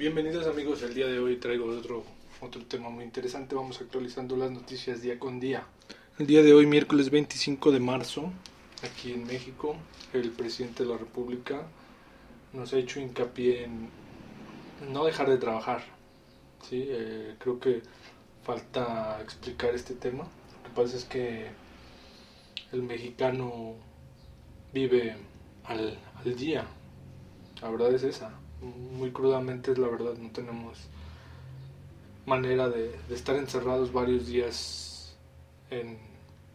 Bienvenidos amigos, el día de hoy traigo otro, otro tema muy interesante, vamos actualizando las noticias día con día. El día de hoy, miércoles 25 de marzo, aquí en México, el presidente de la República nos ha hecho hincapié en no dejar de trabajar. ¿sí? Eh, creo que falta explicar este tema. Lo que pasa es que el mexicano vive al, al día, la verdad es esa muy crudamente es la verdad, no tenemos manera de, estar encerrados varios días en,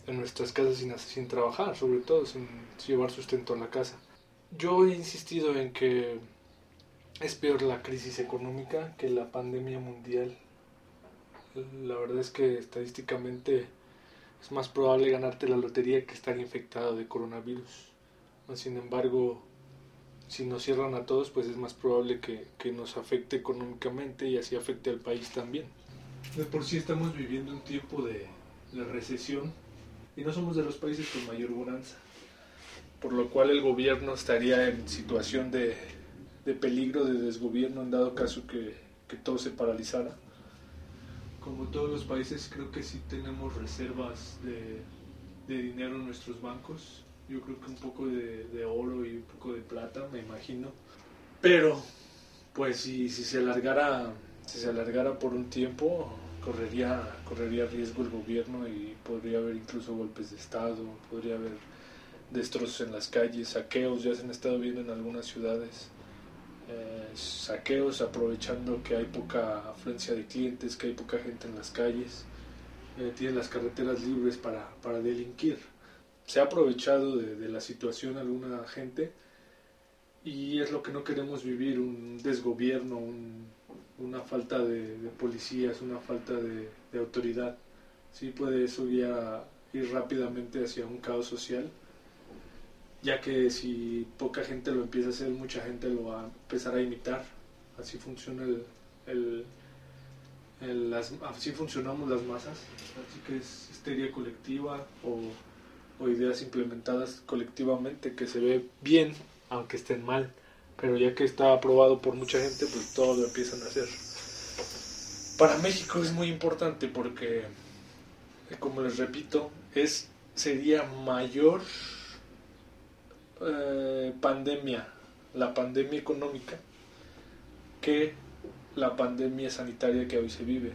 nuestras casas sin, sin trabajar, sobre todo sin, llevar sustento a la casa. Yo he insistido en que es peor la crisis económica que la pandemia mundial. La verdad es que estadísticamente es más probable ganarte la lotería que estar infectado de coronavirus. Sin embargo, si nos cierran a todos, pues es más probable que, nos afecte económicamente y así afecte al país también. De por sí estamos viviendo un tiempo de, recesión y no somos de los países con mayor bonanza, por lo cual el gobierno estaría en situación de, peligro de desgobierno en dado caso que, todo se paralizara. Como todos los países, creo que sí tenemos reservas de, de dinero en nuestros bancos yo creo que un poco de, oro de plata, me imagino. Pero, pues si, si se alargara, si se alargara por un tiempo, correría, correría riesgo el gobierno y podría haber incluso golpes de Estado, podría haber destrozos en las calles, saqueos, ya se han estado viendo en algunas ciudades. Eh, saqueos aprovechando que hay poca afluencia de clientes, que hay poca gente en las calles, eh, tienen las carreteras libres para, para delinquir se ha aprovechado de, la situación alguna gente y es lo que no queremos vivir, un desgobierno, una falta de, policías, una falta de, autoridad. Sí puede eso ya ir rápidamente hacia un caos social, ya que si poca gente lo empieza a hacer, mucha gente lo va a empezar a imitar. Así funciona el, el, así funcionamos las masas, así que es histeria colectiva o ideas implementadas colectivamente que se ve bien, aunque estén mal, pero ya que está aprobado por mucha gente, pues todo lo empiezan a hacer. Para México es muy importante porque, como les repito, es sería mayor eh, pandemia, la pandemia económica, que la pandemia sanitaria que hoy se vive.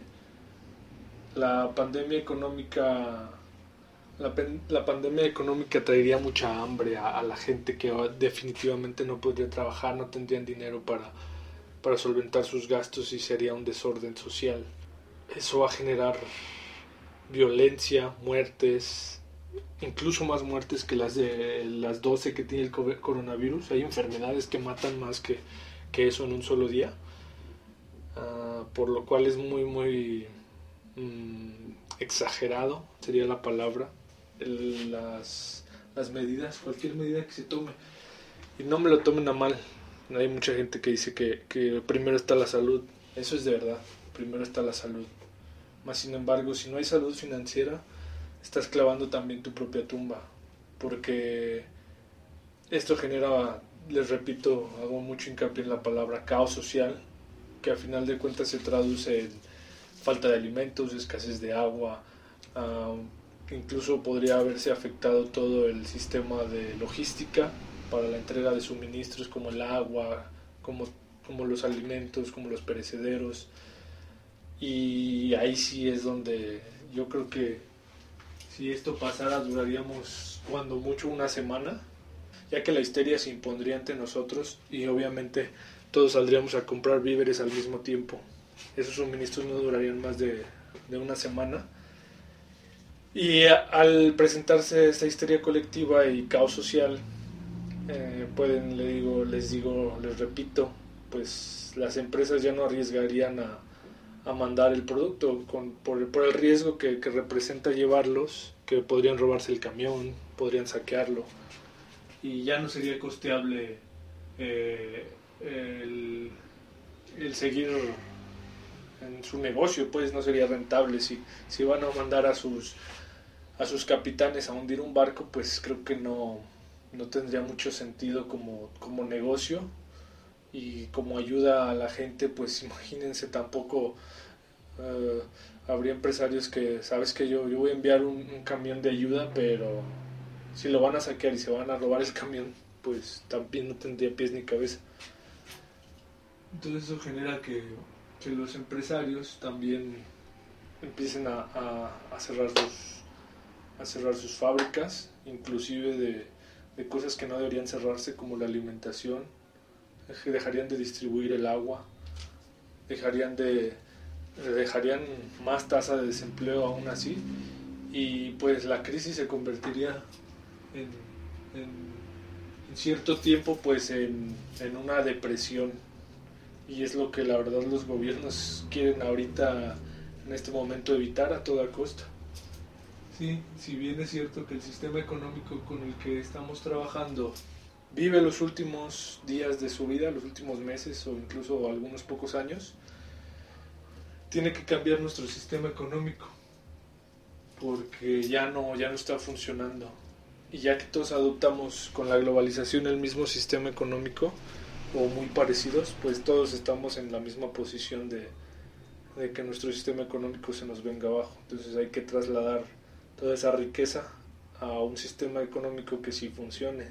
La pandemia económica la, pandemia económica traería mucha hambre a, la gente que definitivamente no podría trabajar, no tendrían dinero para, para solventar sus gastos y sería un desorden social. Eso va a generar violencia, muertes, incluso más muertes que las de las 12 que tiene el coronavirus. Hay enfermedades que matan más que, eso en un solo día. Ah, por lo cual es muy, muy mm, exagerado, sería la palabra, las, las medidas, cualquier medida que se tome. Y no me lo tomen a mal. Hay mucha gente que dice que, que primero está la salud. Eso es de verdad. Primero está la salud. Más sin embargo, si no hay salud financiera, estás clavando también tu propia tumba. Porque esto genera, les repito, hago mucho hincapié en la palabra caos social, que a final de cuentas se traduce en falta de alimentos, escasez de agua, uh, incluso podría haberse afectado todo el sistema de logística para la entrega de suministros como el agua, como, como los alimentos, como los perecederos. Y ahí sí es donde yo creo que si esto pasara duraríamos cuando mucho una semana, ya que la histeria se impondría ante nosotros y obviamente todos saldríamos a comprar víveres al mismo tiempo. Esos suministros no durarían más de, de una semana y al presentarse esta histeria colectiva y caos social, eh, pueden, le digo, les digo, les repito, pues las empresas ya no arriesgarían a, mandar el producto con, por, el riesgo que, representa llevarlos, que podrían robarse el camión, podrían saquearlo, y ya no sería costeable eh, el, el seguir su negocio, pues no sería rentable si, si van a mandar a sus a sus capitanes a hundir un barco, pues creo que no, no tendría mucho sentido como, como negocio y como ayuda a la gente, pues imagínense tampoco eh, habría empresarios que, sabes que yo, yo voy a enviar un, camión de ayuda, pero si lo van a saquear y se van a robar el camión, pues también no tendría pies ni cabeza. Entonces eso genera que, que los empresarios también empiecen a, cerrar sus, a cerrar sus fábricas, inclusive de, cosas que no deberían cerrarse como la alimentación, dejarían de distribuir el agua, dejarían de dejarían más tasa de desempleo aún así. Y pues la crisis se convertiría en, cierto tiempo pues en, una depresión y es lo que la verdad los gobiernos quieren ahorita en este momento evitar a toda costa. Sí, si bien es cierto que el sistema económico con el que estamos trabajando vive los últimos días de su vida, los últimos meses o incluso algunos pocos años, tiene que cambiar nuestro sistema económico porque ya no, ya no está funcionando. Y ya que todos adoptamos con la globalización el mismo sistema económico o muy parecidos, pues todos estamos en la misma posición de, de que nuestro sistema económico se nos venga abajo. Entonces hay que trasladar toda esa riqueza a un sistema económico que sí funcione.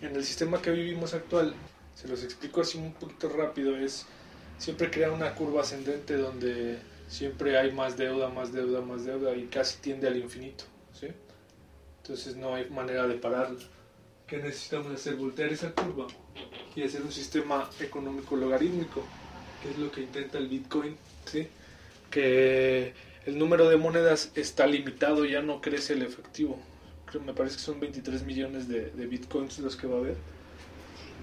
En el sistema que vivimos actual, se los explico así un poquito rápido, es siempre crea una curva ascendente donde siempre hay más deuda, más deuda, más deuda y casi tiende al infinito. ¿sí? Entonces no hay manera de pararlo. ¿Qué necesitamos hacer? Voltear esa curva y hacer un sistema económico logarítmico, que es lo que intenta el Bitcoin. ¿sí? Que el número de monedas está limitado, ya no crece el efectivo. Creo, me parece que son 23 millones de, Bitcoins los que va a haber.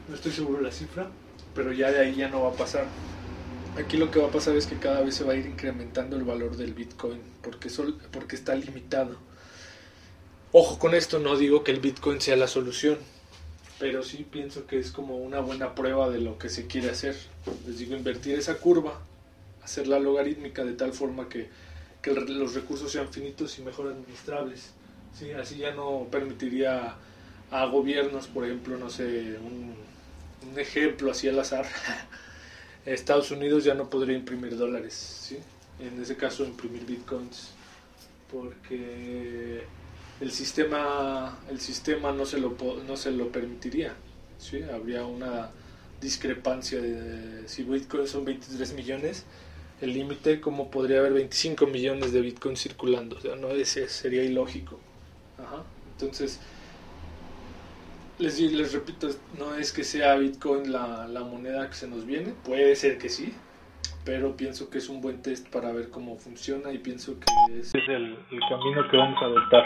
No estoy seguro de la cifra, pero ya de ahí ya no va a pasar. Aquí lo que va a pasar es que cada vez se va a ir incrementando el valor del Bitcoin porque, porque está limitado. Ojo con esto, no digo que el Bitcoin sea la solución, pero sí pienso que es como una buena prueba de lo que se quiere hacer. Les digo, invertir esa curva, hacerla logarítmica de tal forma que, que los recursos sean finitos y mejor administrables. ¿sí? Así ya no permitiría a gobiernos, por ejemplo, no sé, un, ejemplo así al azar. Estados Unidos ya no podría imprimir dólares, ¿sí? En ese caso imprimir bitcoins, porque el sistema, el sistema no, se lo, no se lo permitiría, ¿sí? Habría una discrepancia de si bitcoins son 23 millones, el límite, ¿cómo podría haber 25 millones de bitcoins circulando? O sea, no, ese sería ilógico. Entonces, les, les repito, no es que sea Bitcoin la, la moneda que se nos viene, puede ser que sí, pero pienso que es un buen test para ver cómo funciona y pienso que ese es el, el camino que vamos a adoptar.